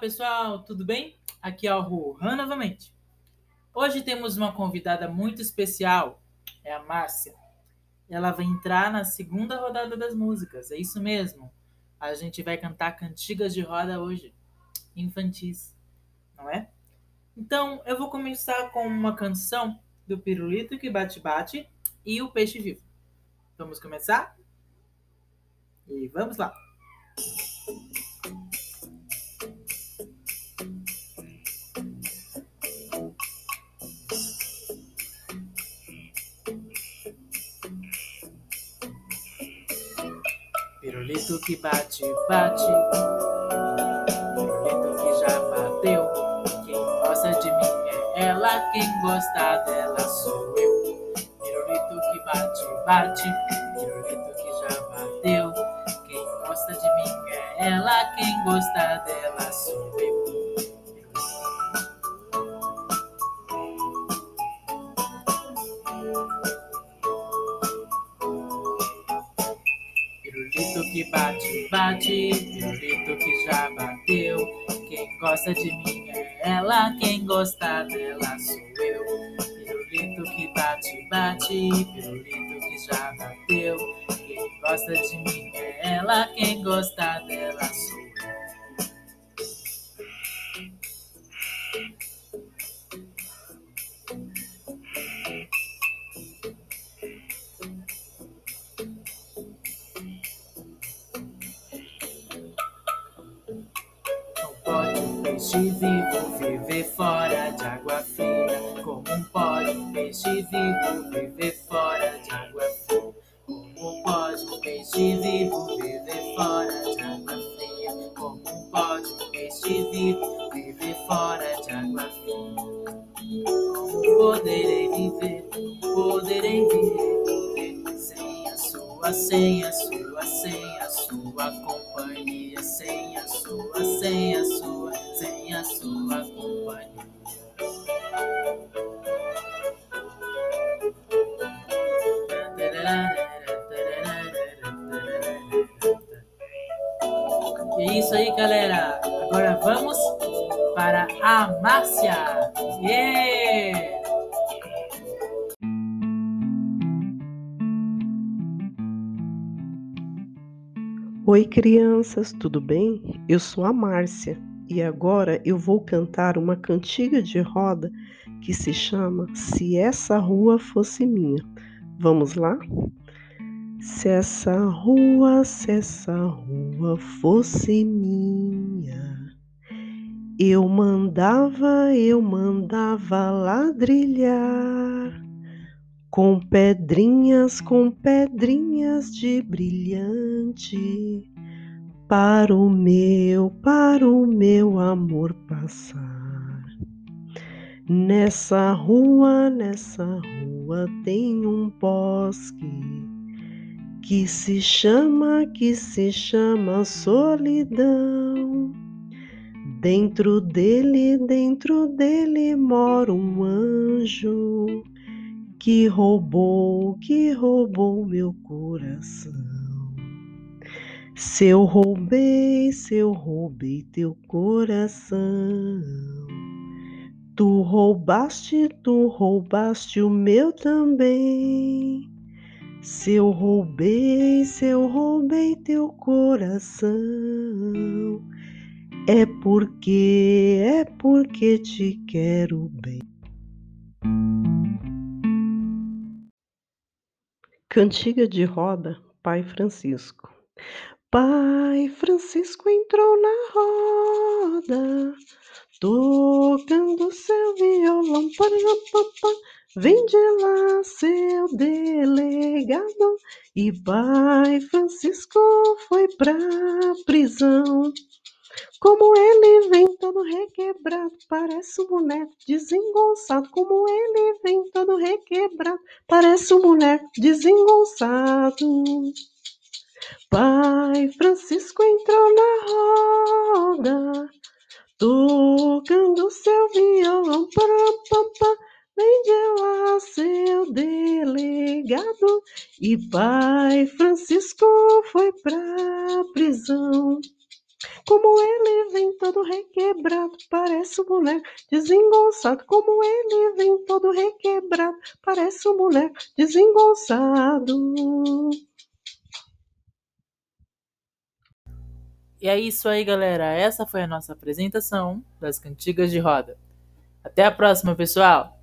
pessoal, tudo bem? Aqui é o Rohan novamente. Hoje temos uma convidada muito especial, é a Márcia. Ela vai entrar na segunda rodada das músicas, é isso mesmo. A gente vai cantar cantigas de roda hoje, infantis, não é? Então, eu vou começar com uma canção do Pirulito que Bate Bate e o Peixe Vivo. Vamos começar? E vamos lá! Pirulito que bate, bate. Pirulito que já bateu. Quem gosta de mim é ela, quem gosta dela sou eu. Pirulito que bate, bate. Pirulito que já bateu. Quem gosta de mim é ela, quem gosta dela sou eu. Pirulito que bate, bate, pirulito que já bateu. Quem gosta de mim é ela, quem gosta dela sou eu. Pirulito que bate, bate, pirulito que já bateu. Quem gosta de mim é ela, quem gosta dela peixe vivo viver fora de água fria. Como pode um peixe vivo viver fora de água fria? Como pode um peixe vivo viver fora de água fria? Como pode um peixe vivo viver fora de água fria? Como poderei viver? Poderei viver sem a sua, sem a sua, sem a sua companhia? Sem a sua, sem a sua, sem a sua companhia. É isso aí, galera. Agora vamos para a Márcia. Yeah! Oi, crianças, tudo bem? Eu sou a Márcia e agora eu vou cantar uma cantiga de roda que se chama Se Essa Rua Fosse Minha. Vamos lá? Se essa rua, se essa rua fosse minha, eu mandava, eu mandava ladrilhar com pedrinhas, com pedrinhas de brilhante, para o meu, para o meu amor passar. Nessa rua, nessa rua tem um bosque que se chama, que se chama solidão. Dentro dele, dentro dele mora um anjo que roubou, que roubou meu coração. Se eu roubei, se eu roubei teu coração, tu roubaste, tu roubaste o meu também. Se eu roubei, se eu roubei teu coração, é porque, é porque te quero bem. Cantiga de roda, Pai Francisco. Pai Francisco entrou na roda, tocando seu violão. Vem de lá, seu delegado. E Pai Francisco foi pra prisão. Como ele vem todo requebrado, parece um boneco desengonçado. Como ele vem todo requebrado, parece um boneco desengonçado. Pai Francisco entrou na roda, tocando seu violão. Parapapá, vem de lá, seu delegado. E Pai Francisco foi pra prisão. Como ele vem todo requebrado, parece um boneco desengonçado. Como ele vem todo requebrado, parece um boneco desengonçado. E é isso aí, galera. Essa foi a nossa apresentação das cantigas de roda. Até a próxima, pessoal!